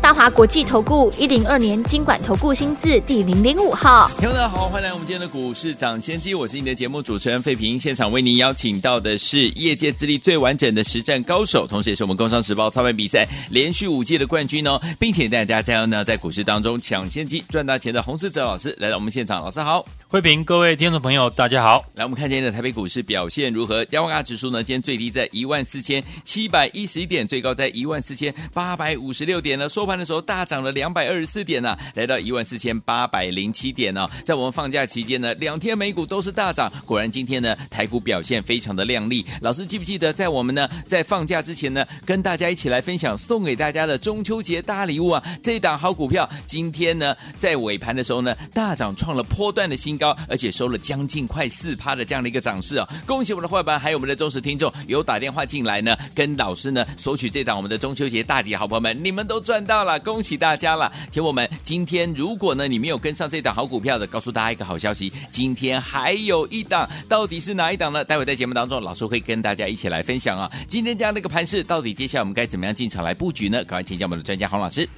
大华国际投顾一零二年金管投顾新字第零零五号，听众大家好，欢迎来我们今天的股市涨先机，我是你的节目主持人费平，现场为您邀请到的是业界资历最完整的实战高手，同时也是我们工商时报操盘比赛连续五届的冠军哦，并且带大家加油呢，在股市当中抢先机赚大钱的洪思哲老师来到我们现场，老师好，费平，各位听众朋友大家好，来我们看今天的台北股市表现如何？加权指数呢，今天最低在一万四千七百一十一点，最高在一万四千八百五十六点呢，收盘的时候大涨了两百二十四点呢、啊，来到一万四千八百零七点呢、哦。在我们放假期间呢，两天美股都是大涨。果然今天呢，台股表现非常的亮丽。老师记不记得，在我们呢在放假之前呢，跟大家一起来分享送给大家的中秋节大礼物啊？这一档好股票，今天呢在尾盘的时候呢，大涨创了波段的新高，而且收了将近快四趴的这样的一个涨势啊。恭喜我们的会员还有我们的忠实听众，有打电话进来呢，跟老师呢索取这档我们的中秋节大礼，好朋友们，你们都赚到了，恭喜大家！加了，听我们，今天如果呢你没有跟上这档好股票的，告诉大家一个好消息，今天还有一档，到底是哪一档呢？待会在节目当中，老师会跟大家一起来分享啊。今天这样的一个盘势，到底接下来我们该怎么样进场来布局呢？赶快请教我们的专家洪老师。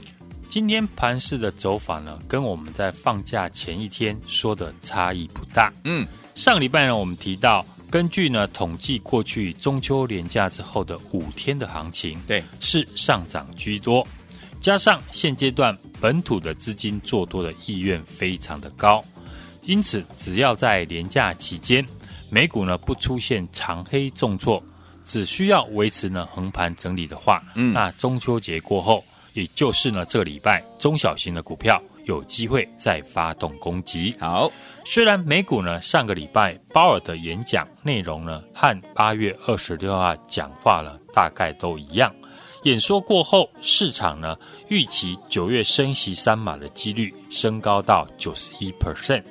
今天盘势的走法呢，跟我们在放假前一天说的差异不大。嗯，上礼拜呢，我们提到，根据呢统计，过去中秋连假之后的五天的行情，对，是上涨居多。加上现阶段本土的资金做多的意愿非常的高，因此只要在连假期间美股呢不出现长黑重挫，只需要维持呢横盘整理的话，嗯，那中秋节过后，也就是呢这礼拜中小型的股票有机会再发动攻击。好，虽然美股呢上个礼拜鲍尔的演讲内容呢和八月二十六号讲话呢大概都一样。演说过后，市场呢预期九月升息三码的几率升高到九十一 percent。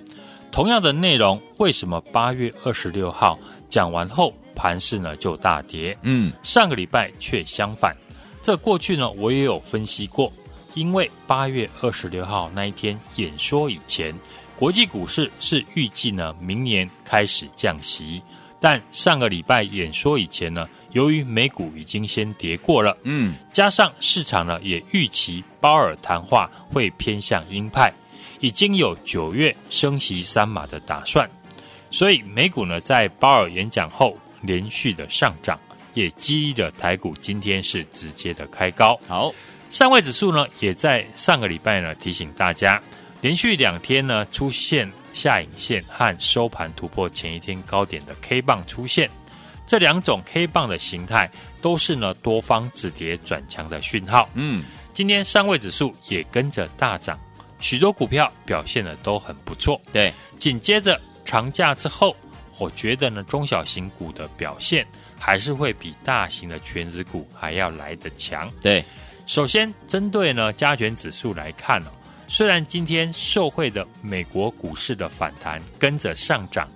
同样的内容，为什么八月二十六号讲完后盘势呢就大跌？嗯，上个礼拜却相反。这过去呢我也有分析过，因为八月二十六号那一天演说以前，国际股市是预计呢明年开始降息，但上个礼拜演说以前呢。由于美股已经先跌过了，嗯，加上市场呢也预期鲍尔谈话会偏向鹰派，已经有九月升息三码的打算，所以美股呢在鲍尔演讲后连续的上涨，也激励了台股今天是直接的开高。好，上位指数呢也在上个礼拜呢提醒大家，连续两天呢出现下影线和收盘突破前一天高点的 K 棒出现。这两种 K 棒的形态都是呢多方止跌转强的讯号。嗯，今天上位指数也跟着大涨，许多股票表现的都很不错。对，紧接着长假之后，我觉得呢中小型股的表现还是会比大型的权值股还要来得强。对，首先针对呢加权指数来看呢，虽然今天受惠的美国股市的反弹跟着上涨，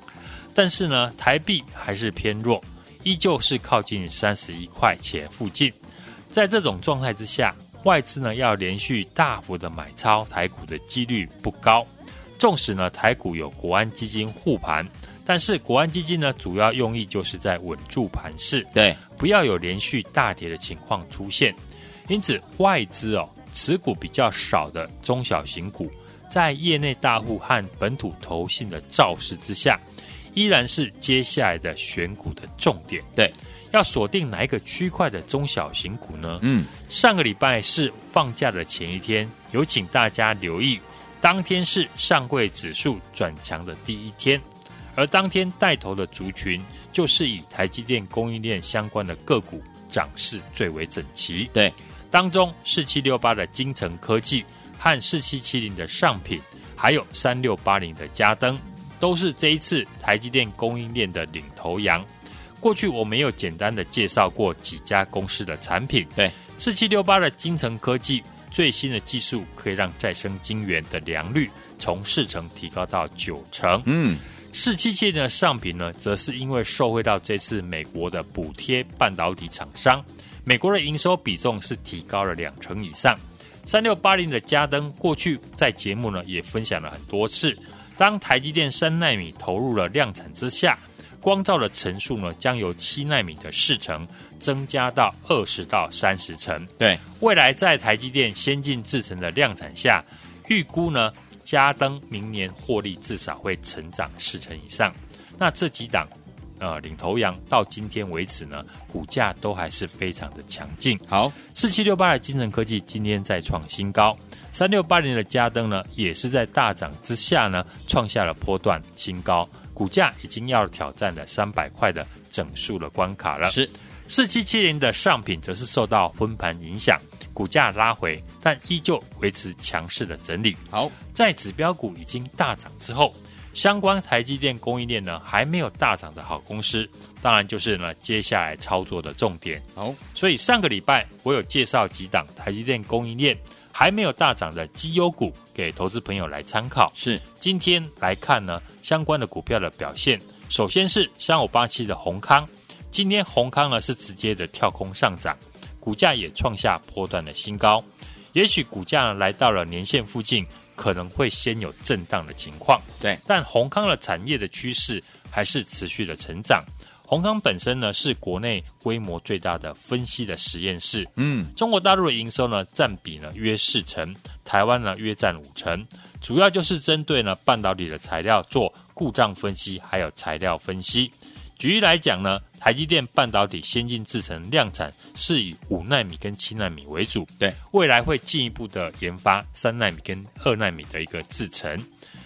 但是呢台币还是偏弱。依旧是靠近三十一块钱附近，在这种状态之下，外资呢要连续大幅的买超台股的几率不高。纵使呢台股有国安基金护盘，但是国安基金呢主要用意就是在稳住盘势，对，不要有连续大跌的情况出现。因此，外资哦持股比较少的中小型股，在业内大户和本土投信的造势之下。依然是接下来的选股的重点。对，要锁定哪一个区块的中小型股呢？嗯，上个礼拜是放假的前一天，有请大家留意，当天是上柜指数转强的第一天，而当天带头的族群就是以台积电供应链相关的个股涨势最为整齐。对，当中四七六八的精成科技和四七七零的上品，还有三六八零的嘉登。都是这一次台积电供应链的领头羊。过去我们有简单的介绍过几家公司的产品。对，四七六八的精成科技最新的技术可以让再生晶圆的良率从四成提高到九成。嗯，四七七的上品呢，则是因为受惠到这次美国的补贴半导体厂商，美国的营收比重是提高了两成以上。三六八零的嘉登过去在节目呢也分享了很多次，当台积电三纳米投入了量产之下，光照的层数呢将由七纳米的四成增加到二十到三十成。对，未来在台积电先进制程的量产下，预估呢嘉登明年获利至少会成长四成以上。那这几档。呃，领头羊到今天为止呢，股价都还是非常的强劲。好，四七六八的金城科技今天再创新高，三六八零的嘉登呢，也是在大涨之下呢，创下了波段新高，股价已经要挑战了三百块的整数的关卡了。是，四七七零的上品则是受到分盘影响，股价拉回，但依旧维持强势的整理。好，在指标股已经大涨之后。相关台积电供应链呢，还没有大涨的好公司，当然就是呢接下来操作的重点。好，所以上个礼拜我有介绍几档台积电供应链还没有大涨的绩优股给投资朋友来参考。是，今天来看呢相关的股票的表现，首先是三五八七的宏康，今天宏康呢是直接的跳空上涨，股价也创下波段的新高，也许股价呢来到了年线附近。可能会先有震荡的情况，对，但宏康的产业的趋势还是持续的成长。宏康本身呢是国内规模最大的分析的实验室，嗯，中国大陆的营收呢占比呢约四成，台湾呢约占五成，主要就是针对呢半导体的材料做故障分析，还有材料分析。举例来讲呢，台积电半导体先进制程量产是以五纳米跟七纳米为主，对，未来会进一步的研发三纳米跟二纳米的一个制程。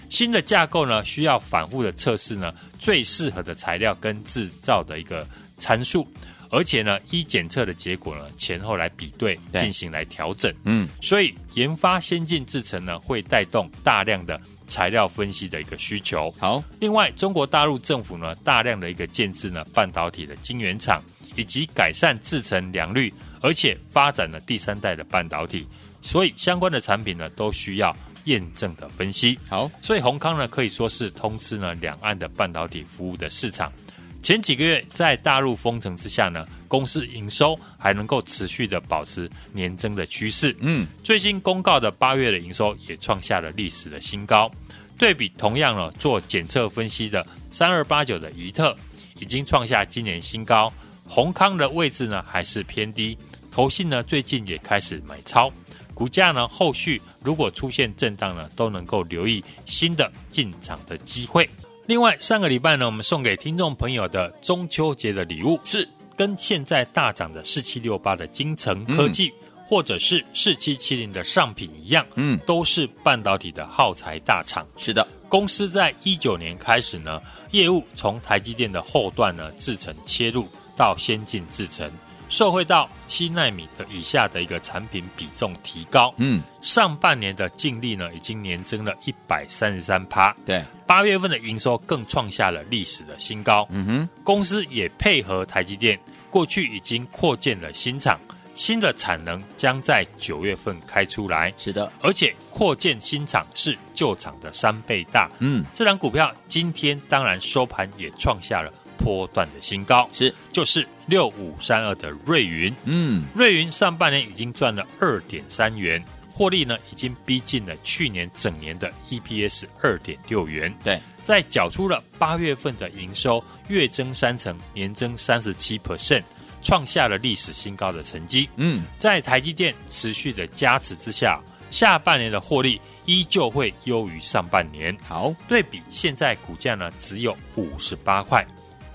新的架构呢，需要反复的测试呢，最适合的材料跟制造的一个参数，而且呢，一检测的结果呢，前后来比对进行来调整。嗯，所以研发先进制程呢，会带动大量的。材料分析的一个需求。好，另外，中国大陆政府呢，大量的一个建制呢半导体的晶圆厂，以及改善制程良率，而且发展了第三代的半导体，所以相关的产品呢都需要验证的分析。好，所以宏康呢可以说是通吃呢两岸的半导体服务的市场。前几个月在大陆封城之下呢，公司营收还能够持续的保持年增的趋势。嗯，最新公告的八月的营收也创下了历史的新高。对比同样呢做检测分析的三二八九的宜特，已经创下今年新高。宏康的位置呢还是偏低，投信呢最近也开始买超，股价呢后续如果出现震荡呢，都能够留意新的进场的机会。另外，上个礼拜呢，我们送给听众朋友的中秋节的礼物是跟现在大涨的四七六八的精成科技，嗯、或者是四七七零的上品一样，嗯，都是半导体的耗材大厂。是的，公司在一九年开始呢，业务从台积电的后段呢制程切入到先进制程。受惠到七纳米的以下的一个产品比重提高，嗯，上半年的净利呢已经年增了一百三十三趴，对，八月份的营收更创下了历史的新高，嗯哼，公司也配合台积电，过去已经扩建了新厂，新的产能将在九月份开出来，是的，而且扩建新厂是旧厂的三倍大，嗯，这张股票今天当然收盘也创下了。波段的新高是，就是六五三二的瑞云，嗯，瑞云上半年已经赚了二点三元，获利呢已经逼近了去年整年的 EPS 二点六元。对，在缴出了八月份的营收月增三成，年增三十七 percent，创下了历史新高的成绩。嗯，在台积电持续的加持之下，下半年的获利依旧会优于上半年。好，对比现在股价呢只有五十八块。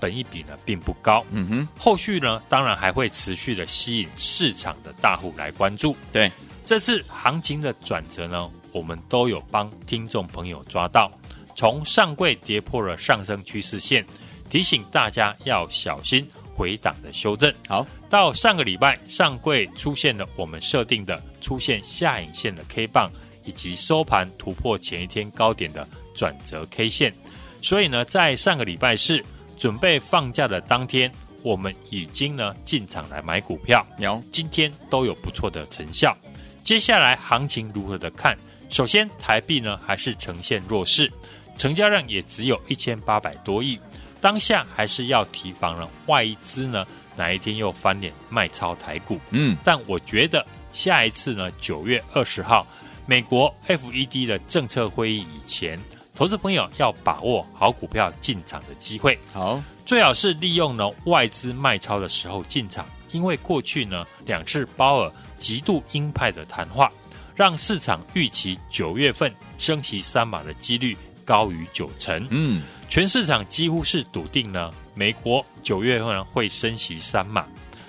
本益比呢并不高，嗯哼，后续呢当然还会持续的吸引市场的大户来关注。对，这次行情的转折呢，我们都有帮听众朋友抓到。从上柜跌破了上升趋势线，提醒大家要小心回档的修正。好，到上个礼拜上柜出现了我们设定的出现下影线的 K 棒，以及收盘突破前一天高点的转折 K 线，所以呢，在上个礼拜四。准备放假的当天，我们已经呢进场来买股票，有今天都有不错的成效。接下来行情如何的看？首先，台币呢还是呈现弱势，成交量也只有一千八百多亿，当下还是要提防了外资呢哪一天又翻脸卖超台股。嗯，但我觉得下一次呢，九月二十号，美国 FED 的政策会议以前，投资朋友要把握好股票进场的机会。好，最好是利用呢外资卖超的时候进场，因为过去呢两次鲍尔极度鹰派的谈话，让市场预期九月份升息三码的几率高于九成。嗯，全市场几乎是笃定呢，美国九月份会升息三码。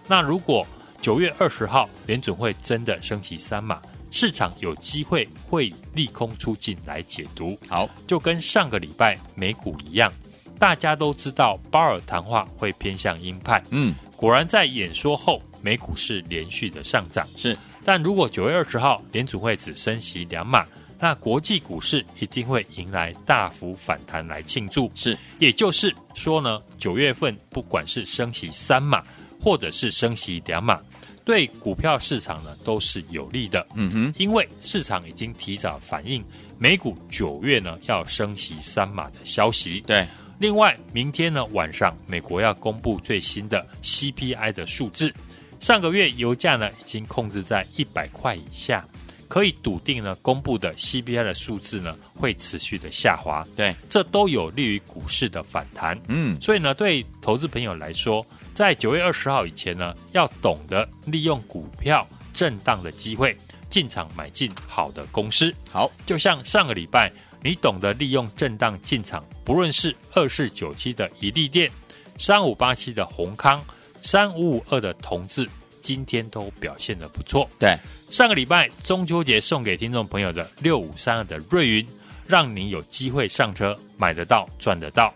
那如果九月二十号联准会真的升息三码，市场有机会会利空出尽来解读。好，就跟上个礼拜美股一样，大家都知道鲍尔谈话会偏向鹰派。嗯，果然在演说后，美股是连续的上涨。是，但如果九月二十号联储会只升息两码，那国际股市一定会迎来大幅反弹来庆祝。是，也就是说呢，九月份不管是升息三码，或者是升息两码，对股票市场呢都是有利的。嗯哼，因为市场已经提早反映美股九月呢要升息三码的消息。对，另外明天呢晚上美国要公布最新的 CPI 的数字，上个月油价呢已经控制在一百块以下，可以笃定呢公布的 CPI 的数字呢会持续的下滑。对，这都有利于股市的反弹。嗯，所以呢，对投资朋友来说，在九月二十号以前呢，要懂得利用股票震荡的机会进场买进好的公司。好，就像上个礼拜，你懂得利用震荡进场，不论是二四九七的一利电、三五八七的宏康、三五五二的同志，今天都表现得不错。对，上个礼拜中秋节送给听众朋友的六五三二的瑞云，让你有机会上车买得到赚得到。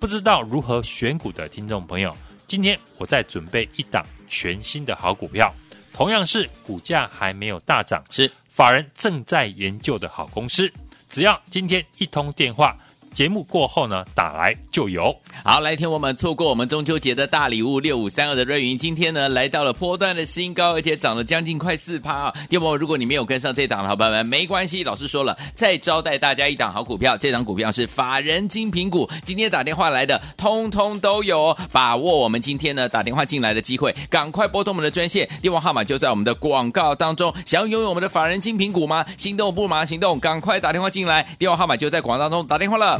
不知道如何选股的听众朋友。今天我在准备一档全新的好股票，同样是股价还没有大涨，是法人正在研究的好公司。只要今天一通电话。节目过后呢，打来就有。好，来听我们错过我们中秋节的大礼物六五三二的瑞云，今天呢来到了波段的新高，而且涨了将近快四趴啊！听我如果你没有跟上这档的好朋友们，没关系，老师说了，再招待大家一档好股票，这档股票是法人精品股，今天打电话来的通通都有，把握我们今天呢打电话进来的机会，赶快拨通我们的专线，电话号码就在我们的广告当中。想要拥有我们的法人精品股吗？心动不马上行动，赶快打电话进来，电话号码就在广告当中，打电话了。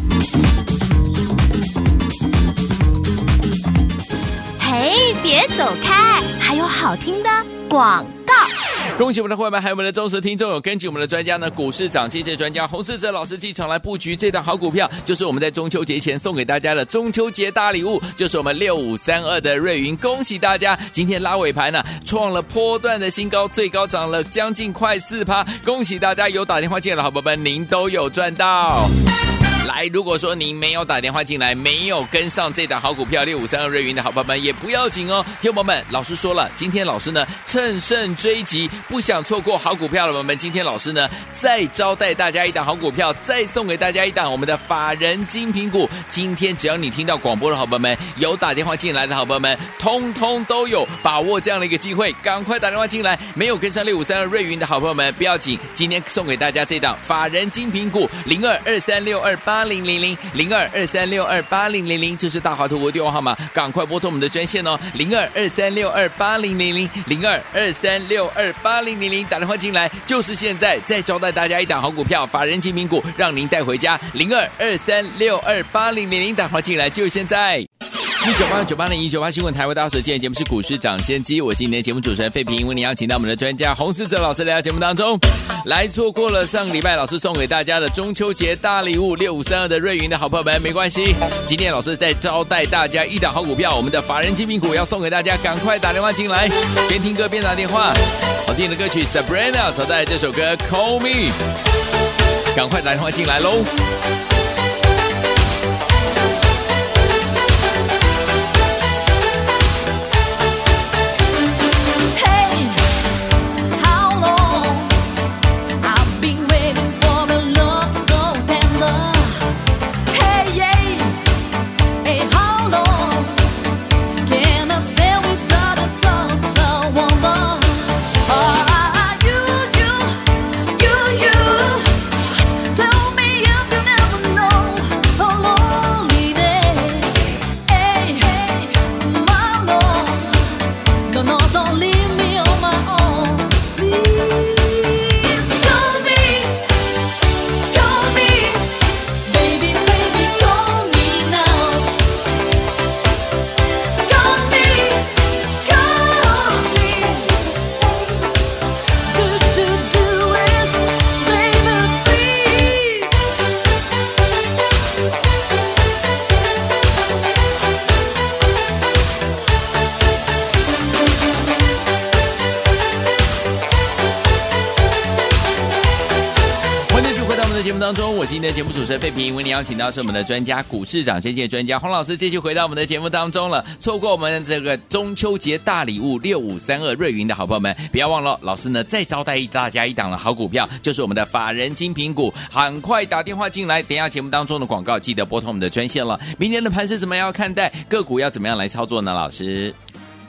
嘿，别走开，还有好听的广告。恭喜我们的会员，还有我们的忠实听众，有根据我们的专家呢，股市涨跌专家洪世哲老师进场来布局这档好股票，就是我们在中秋节前送给大家的中秋节大礼物，就是我们六五三二的瑞云。恭喜大家，今天拉尾盘呢，创了波段的新高，最高涨了将近快四趴。恭喜大家有打电话进来的好朋友们，您都有赚到。来，如果说您没有打电话进来，没有跟上这档好股票六五三二瑞云的好朋友们，也不要紧哦。听友们，老师说了，今天老师呢乘胜追击，不想错过好股票的朋友们，今天老师呢再招待大家一档好股票，再送给大家一档我们的法人精品股。今天只要你听到广播的好朋友们，有打电话进来的好朋友们，通通都有把握这样的一个机会，赶快打电话进来。没有跟上六五三二瑞云的好朋友们，不要紧，今天送给大家这档法人精品股零二二三六二八。八零零零零二二三六二八零零零，这是大华图的电话号码，赶快拨通我们的专线哦，零二二三六二八零零零零二二三六二八零零零，打电话进来就是现在，再招待大家一档好股票，法人精品股，让您带回家，零二二三六二八零零零，打电话进来就是现在。一九八九八零一九八新闻台为大家所见的节目是股市涨先机，我是今天的节目主持人费平，为您邀请到我们的专家洪思哲老师来到节目当中。来错过了上个礼拜老师送给大家的中秋节大礼物六五三二的瑞云的好朋友们，没关系，今天老师在招待大家一档好股票，我们的法人精品股要送给大家，赶快打电话进来，边听歌边打电话。好听的歌曲 Sabrina 所带来这首歌 Call Me，赶快打电话进来喽。我是您的节目主持人费平，为您邀请到是我们的专家股市长先机专家洪老师，继续回到我们的节目当中了。错过我们这个中秋节大礼物六五三二瑞云的好朋友们，不要忘了，老师呢再招待大家一档的好股票，就是我们的法人精品股，很快打电话进来，等一下节目当中的广告记得拨通我们的专线了。明天的盘是怎么样看待？个股要怎么样来操作呢？老师？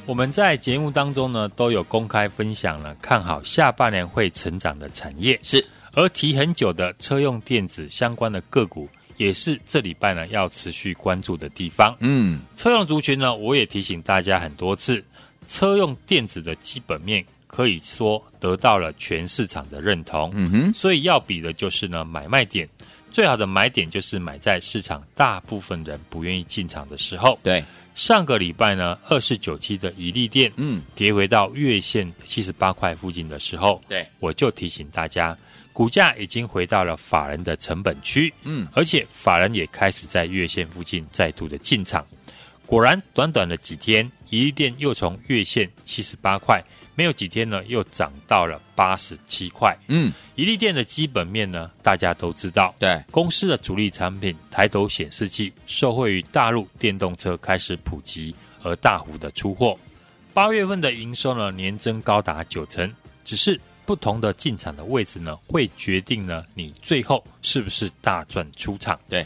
我们在节目当中呢，都有公开分享了看好下半年会成长的产业，是而提很久的车用电子相关的个股，也是这礼拜呢要持续关注的地方。嗯，车用族群呢，我也提醒大家很多次，车用电子的基本面可以说得到了全市场的认同。嗯哼，所以要比的就是呢买卖点，最好的买点就是买在市场大部分人不愿意进场的时候。对。上个礼拜呢，二十九期的一利电，嗯，跌回到月线七十八块附近的时候，对，我就提醒大家，股价已经回到了法人的成本区，嗯，而且法人也开始在月线附近再度的进场。果然，短短的几天，宜利电又从月线七十八块。没有几天呢，又涨到了八十七块。嗯，宜利电的基本面呢，大家都知道。对，公司的主力产品抬头显示器，受惠于大陆电动车开始普及而大幅的出货。八月份的营收呢，年增高达九成。只是不同的进场的位置呢，会决定呢，你最后是不是大赚出场。对，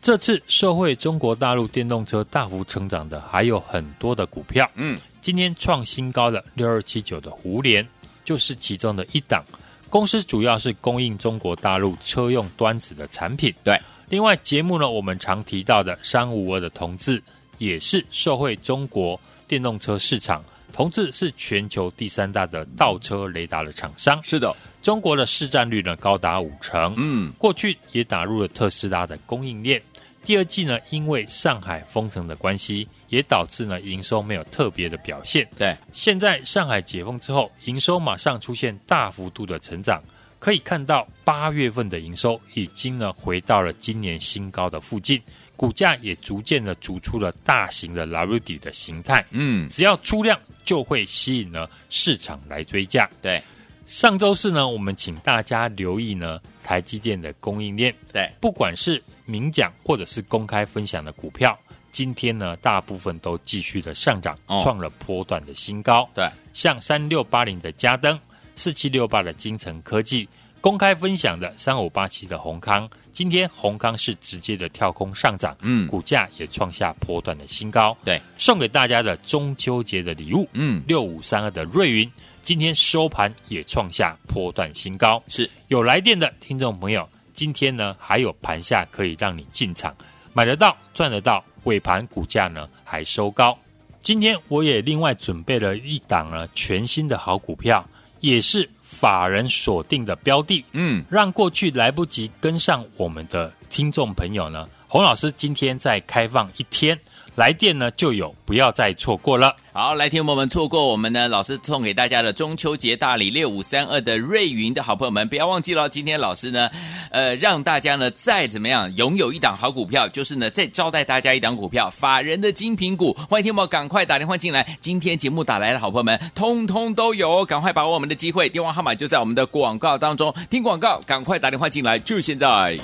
这次受惠中国大陆电动车大幅成长的，还有很多的股票。嗯。今天创新高的六二七九的胡联就是其中的一档。公司主要是供应中国大陆车用端子的产品。对，另外节目呢，我们常提到的三五二的同志也是受惠中国电动车市场。同志是全球第三大的倒车雷达的厂商。是的，中国的市占率呢高达五成。嗯，过去也打入了特斯拉的供应链。第二季呢，因为上海封城的关系，也导致呢营收没有特别的表现。对，现在上海解封之后，营收马上出现大幅度的成长，可以看到八月份的营收已经呢回到了今年新高的附近，股价也逐渐的逐出了大型的拉瑞底的形态。嗯，只要出量就会吸引了市场来追价。对，上周四呢，我们请大家留意呢台积电的供应链。对，不管是明讲或者是公开分享的股票，今天呢，大部分都继续的上涨，创了波段的新高。哦、对，像三六八零的嘉登，四七六八的精成科技，公开分享的三五八七的宏康，今天红康是直接的跳空上涨，嗯，股价也创下波段的新高。对，送给大家的中秋节的礼物，嗯，六五三二的瑞云，今天收盘也创下波段新高。是有来电的听众朋友。今天呢，还有盘下可以让你进场，买得到赚得到，尾盘股价呢还收高。今天我也另外准备了一档呢全新的好股票，也是法人锁定的标的，嗯，让过去来不及跟上我们的听众朋友呢，洪老师今天再开放一天。来电呢就有，不要再错过了。好，来听我们错过我们呢老师送给大家的中秋节大礼六五三二的瑞云的好朋友们，不要忘记了，今天老师呢，呃，让大家呢再怎么样拥有一档好股票，就是呢再招待大家一档股票，法人的精品股。欢迎听我赶快打电话进来，今天节目打来的好朋友们，通通都有，赶快把握我们的机会，电话号码就在我们的广告当中，听广告，赶快打电话进来，就现在。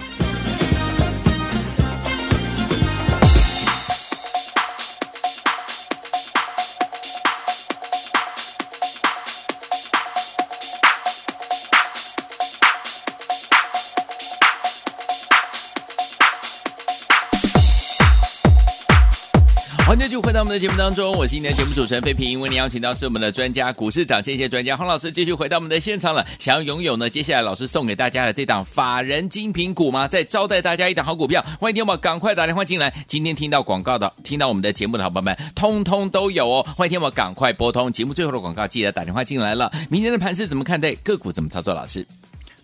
我们的节目当中，我是今天的节目主持人费平，为您邀请到是我们的专家股市长这些专家洪老师，继续回到我们的现场了。想要拥有呢，接下来老师送给大家的这档法人精品股吗？再招待大家一档好股票，欢迎听我赶快打电话进来。今天听到广告的，听到我们的节目的好朋友们，通通都有哦。欢迎听我赶快拨通节目最后的广告，记得打电话进来了。明天的盘是怎么看待？个股怎么操作？老师，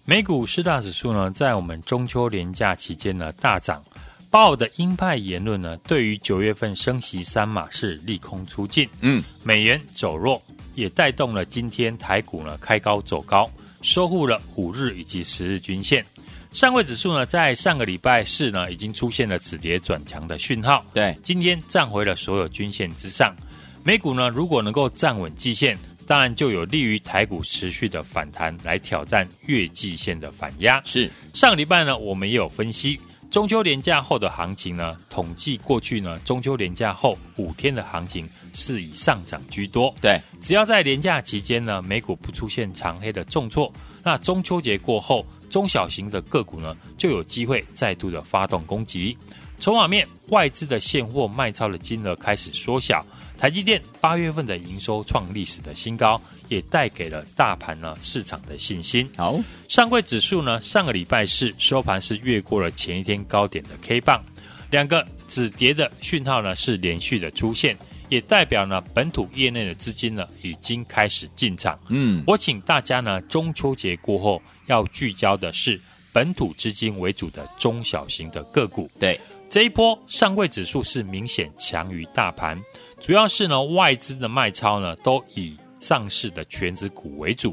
美股四大指数呢，在我们中秋连假期间呢大涨。鲍的鹰派言论呢，对于九月份升息三码是利空出尽。嗯，美元走弱，也带动了今天台股呢开高走高，收复了五日以及十日均线。上位指数呢，在上个礼拜四呢，已经出现了止跌转强的讯号。对，今天站回了所有均线之上。美股呢，如果能够站稳季线。当然就有利于台股持续的反弹，来挑战月季线的反压。是上礼拜呢，我们也有分析中秋连假后的行情呢，统计过去呢，中秋连假后五天的行情是以上涨居多。对，只要在连假期间呢，美股不出现长黑的重挫，那中秋节过后，中小型的个股呢，就有机会再度的发动攻击。筹码面，外资的现货卖超的金额开始缩小。台积电八月份的营收创历史的新高，也带给了大盘呢市场的信心。好，上柜指数呢，上个礼拜四收盘是越过了前一天高点的 K 棒，两个止跌的讯号呢是连续的出现，也代表呢本土业内的资金呢已经开始进场。嗯，我请大家呢中秋节过后要聚焦的是本土资金为主的中小型的个股。对。这一波上柜指数是明显强于大盘，主要是呢外资的卖超呢都以上市的权值股为主。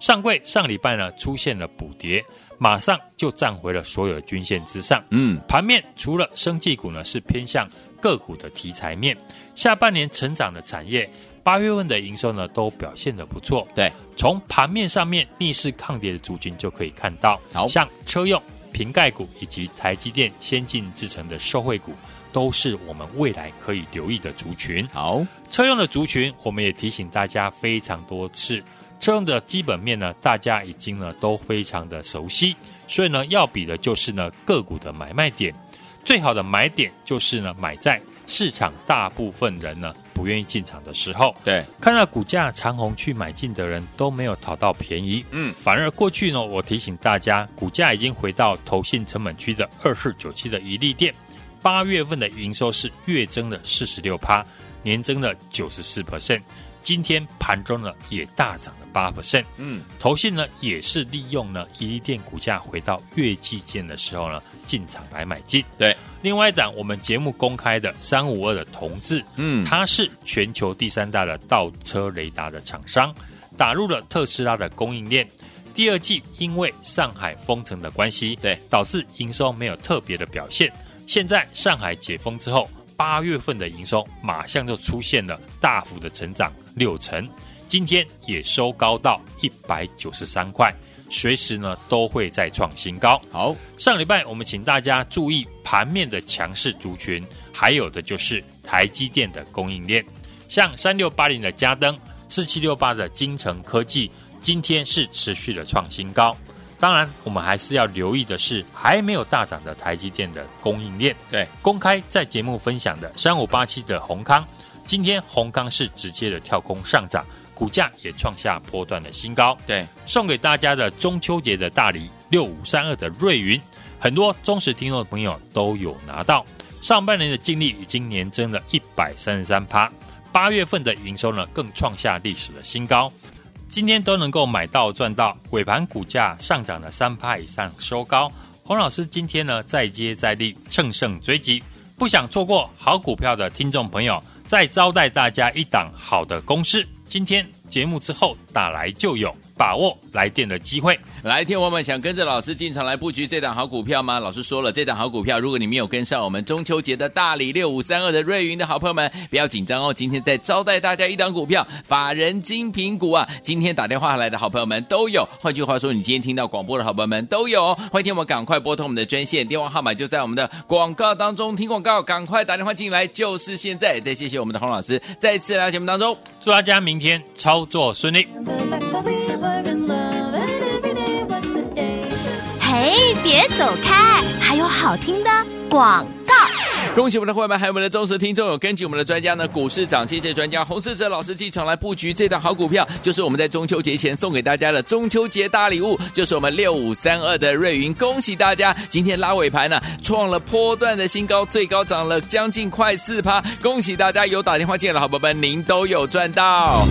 上柜上礼拜呢出现了补跌，马上就站回了所有的均线之上。嗯，盘面除了生技股呢是偏向个股的题材面，下半年成长的产业，八月份的营收呢都表现的不错。对，从盘面上面逆势抗跌的族群就可以看到，好像车用。瓶盖股以及台积电先进制成的受惠股，都是我们未来可以留意的族群。好，车用的族群，我们也提醒大家非常多次，车用的基本面呢，大家已经呢都非常的熟悉，所以呢，要比的就是呢个股的买卖点，最好的买点就是呢买在市场大部分人呢。不愿意进场的时候，对，看到股价长红去买进的人都没有讨到便宜，嗯，反而过去呢，我提醒大家，股价已经回到投信成本区的二四九七的一利电，八月份的营收是月增了四十六趴，年增了九十四 percent，今天盘中呢也大涨了八 percent，嗯，投信呢也是利用呢一利电股价回到月季线的时候呢进场来买进，对。另外一档，我们节目公开的三五二的同志，嗯，它是全球第三大的倒车雷达的厂商，打入了特斯拉的供应链。第二季因为上海封城的关系，对，导致营收没有特别的表现。现在上海解封之后，八月份的营收马上就出现了大幅的成长六成，今天也收高到一百九十三块。随时呢都会再创新高。好，上礼拜我们请大家注意盘面的强势族群，还有的就是台积电的供应链，像三六八零的嘉登，四七六八的金城科技，今天是持续的创新高。当然，我们还是要留意的是还没有大涨的台积电的供应链。对，公开在节目分享的三五八七的宏康，今天宏康是直接的跳空上涨。股价也创下波段的新高。对，送给大家的中秋节的大礼六五三二的瑞云，很多忠实听众的朋友都有拿到。上半年的净利已经年增了一百三十三趴，八月份的营收呢更创下历史的新高。今天都能够买到赚到，尾盘股价上涨了三趴以上收高。洪老师今天呢再接再厉，乘胜追击，不想错过好股票的听众朋友，再招待大家一档好的公式。今天节目之后打来就有，把握来电的机会。来，听我们想跟着老师进场来布局这档好股票吗？老师说了，这档好股票，如果你没有跟上我们中秋节的大礼六五三二的瑞云的好朋友们，不要紧张哦。今天再招待大家一档股票，法人精品股啊。今天打电话来的好朋友们都有。换句话说，你今天听到广播的好朋友们都有哦。欢迎听我们赶快拨通我们的专线，电话号码就在我们的广告当中。听广告，赶快打电话进来，就是现在。再谢谢我们的洪老师，再次来到节目当中，祝大家明天操作顺利。嘿，别走开，还有好听的广告。恭喜我们的会员，还有我们的忠实听众，有根据我们的专家呢，股市涨跌专家洪世哲老师进场来布局这档好股票，就是我们在中秋节前送给大家的中秋节大礼物，就是我们六五三二的瑞云。恭喜大家，今天拉尾盘呢，创了波段的新高，最高涨了将近快四趴。恭喜大家，有打电话进来的好朋友们，您都有赚到。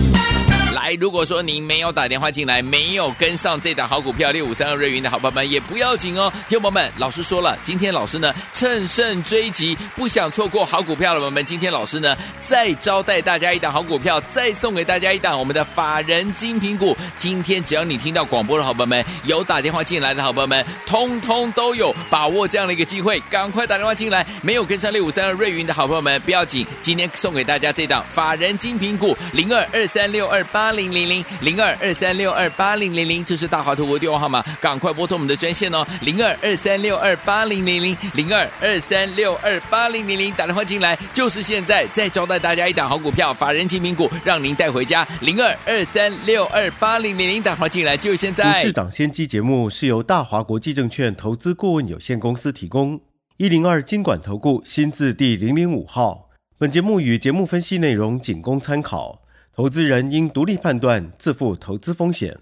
来，如果说您没有打电话进来，没有跟上这档好股票六五三二瑞云的好朋友们，也不要紧哦。听友们，老师说了，今天老师呢乘胜追击，不想错过好股票的朋友们，今天老师呢再招待大家一档好股票，再送给大家一档我们的法人精品股。今天只要你听到广播的好朋友们，有打电话进来的好朋友们，通通都有把握这样的一个机会，赶快打电话进来。没有跟上六五三二瑞云的好朋友们，不要紧，今天送给大家这档法人精品股零二二三六二八。八零零零零二二三六二八零零零，这是大华投顾电话号码，赶快拨通我们的专线哦，零二二三六二八零零零零二二三六二八零零零，打电话进来就是现在，再招待大家一档好股票，法人精品股，让您带回家，零二二三六二八零零零，打电话进来就是现在。市长先机节目是由大华国际证券投资顾问有限公司提供，一零二经管投顾新字第零零五号。本节目与节目分析内容仅供参考，投资人应独立判断，自负投资风险。